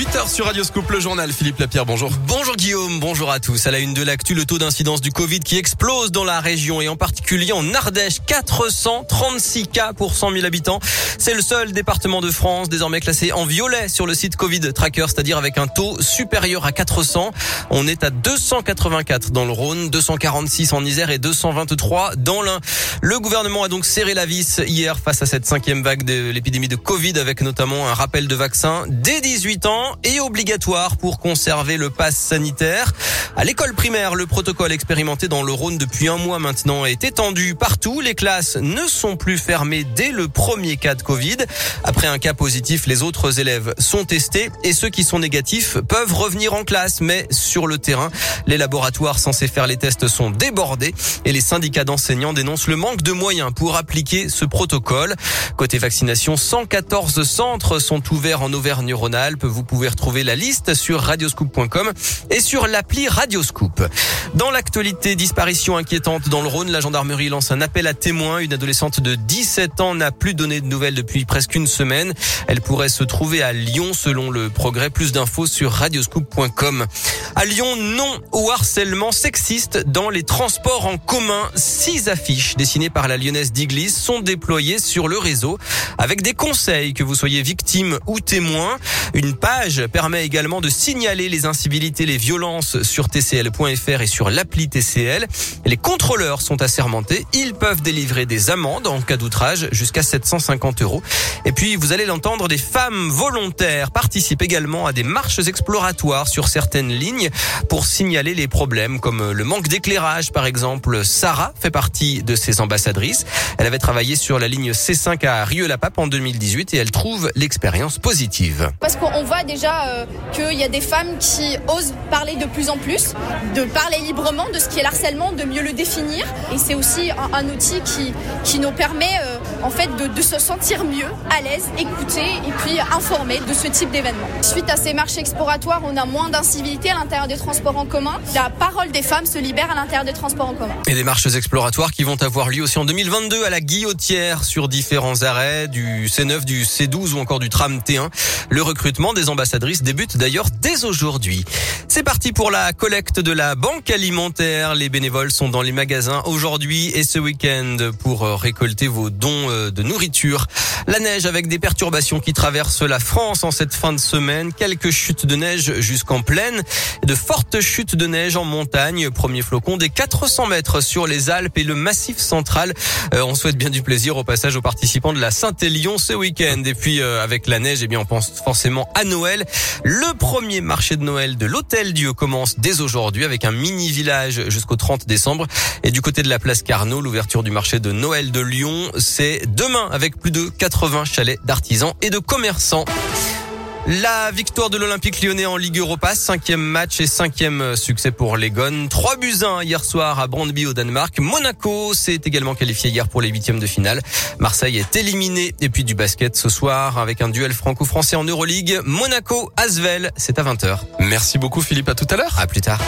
8h sur Radio Scoop, le journal. Philippe Lapierre, bonjour. Bonjour Guillaume, bonjour à tous. À la une de l'actu, le taux d'incidence du Covid qui explose dans la région et en particulier en Ardèche. 436 cas pour 100 000 habitants. C'est le seul département de France désormais classé en violet sur le site Covid Tracker, c'est-à-dire avec un taux supérieur à 400. On est à 284 dans le Rhône, 246 en Isère et 223 dans l'Ain. Le gouvernement a donc serré la vis hier face à cette cinquième vague de l'épidémie de Covid avec notamment un rappel de vaccin dès 18 ans et obligatoire pour conserver le pass sanitaire. À l'école primaire, le protocole expérimenté dans le Rhône depuis un mois maintenant est étendu partout. Les classes ne sont plus fermées dès le premier cas de Covid. Après un cas positif, les autres élèves sont testés et ceux qui sont négatifs peuvent revenir en classe. Mais sur le terrain, les laboratoires censés faire les tests sont débordés et les syndicats d'enseignants dénoncent le manque de moyens pour appliquer ce protocole. Côté vaccination, 114 centres sont ouverts en Auvergne-Rhône-Alpes. Vous pouvez retrouver la liste sur radioscoop.com et sur l'appli Radioscoop. Dans l'actualité, disparition inquiétante dans le Rhône, la gendarmerie lance un appel à témoins. Une adolescente de 17 ans n'a plus donné de nouvelles depuis presque une semaine. Elle pourrait se trouver à Lyon selon le progrès. Plus d'infos sur radioscoop.com. À Lyon, non au harcèlement sexiste dans les transports en commun. Six affiches dessinées par la lyonnaise d'Iglise sont déployées sur le réseau avec des conseils que vous soyez victime ou témoin. Une page permet également de signaler les incivilités, les violences sur tcl.fr et sur l'appli TCL. Les contrôleurs sont assermentés. Ils peuvent délivrer des amendes en cas d'outrage jusqu'à 750 euros. Et puis, vous allez l'entendre, des femmes volontaires participent également à des marches exploratoires sur certaines lignes pour signaler les problèmes comme le manque d'éclairage, par exemple. Sarah fait partie de ces ambassadrices. Elle avait travaillé sur la ligne C5 à Rieux-la-Pape en 2018 et elle trouve l'expérience positive. Qu'on voit déjà euh, qu'il y a des femmes qui osent parler de plus en plus, de parler librement de ce qui est l'harcèlement, de mieux le définir. Et c'est aussi un, outil qui, qui nous permet euh, en fait de, se sentir mieux, à l'aise, écouter et puis informer de ce type d'événement. Suite à ces marches exploratoires, on a moins d'incivilité à l'intérieur des transports en commun. La parole des femmes se libère à l'intérieur des transports en commun. Et des marches exploratoires qui vont avoir lieu aussi en 2022 à la Guillotière sur différents arrêts du C9, du C12 ou encore du tram T1. Le recrutement des ambassadrices débute d'ailleurs dès aujourd'hui. C'est parti pour la collecte de la banque alimentaire. Les bénévoles sont dans les magasins aujourd'hui et ce week-end pour récolter vos dons de nourriture. La neige avec des perturbations qui traversent la France en cette fin de semaine. Quelques chutes de neige jusqu'en plaine. De fortes chutes de neige en montagne. Premier flocon des 400 mètres sur les Alpes et le massif central. Euh, on souhaite bien du plaisir au passage aux participants de la Saint-Élion ce week-end. Et puis euh, avec la neige, eh bien on pense forcément à Noël. Le premier marché de Noël de l'Hôtel Dieu commence dès aujourd'hui avec un mini village jusqu'au 30 décembre. Et du côté de la place Carnot, l'ouverture du marché de Noël de Lyon, c'est demain avec plus de 80 chalets d'artisans et de commerçants. La victoire de l'Olympique lyonnais en Ligue Europa, cinquième match et cinquième succès pour les Gones. 3 buts 1 hier soir à Brandby au Danemark. Monaco s'est également qualifié hier pour les huitièmes de finale. Marseille est éliminé. Et puis du basket ce soir avec un duel franco-français en Euroleague. Monaco-Asvel, c'est à 20h. Merci beaucoup Philippe, à tout à l'heure. À plus tard.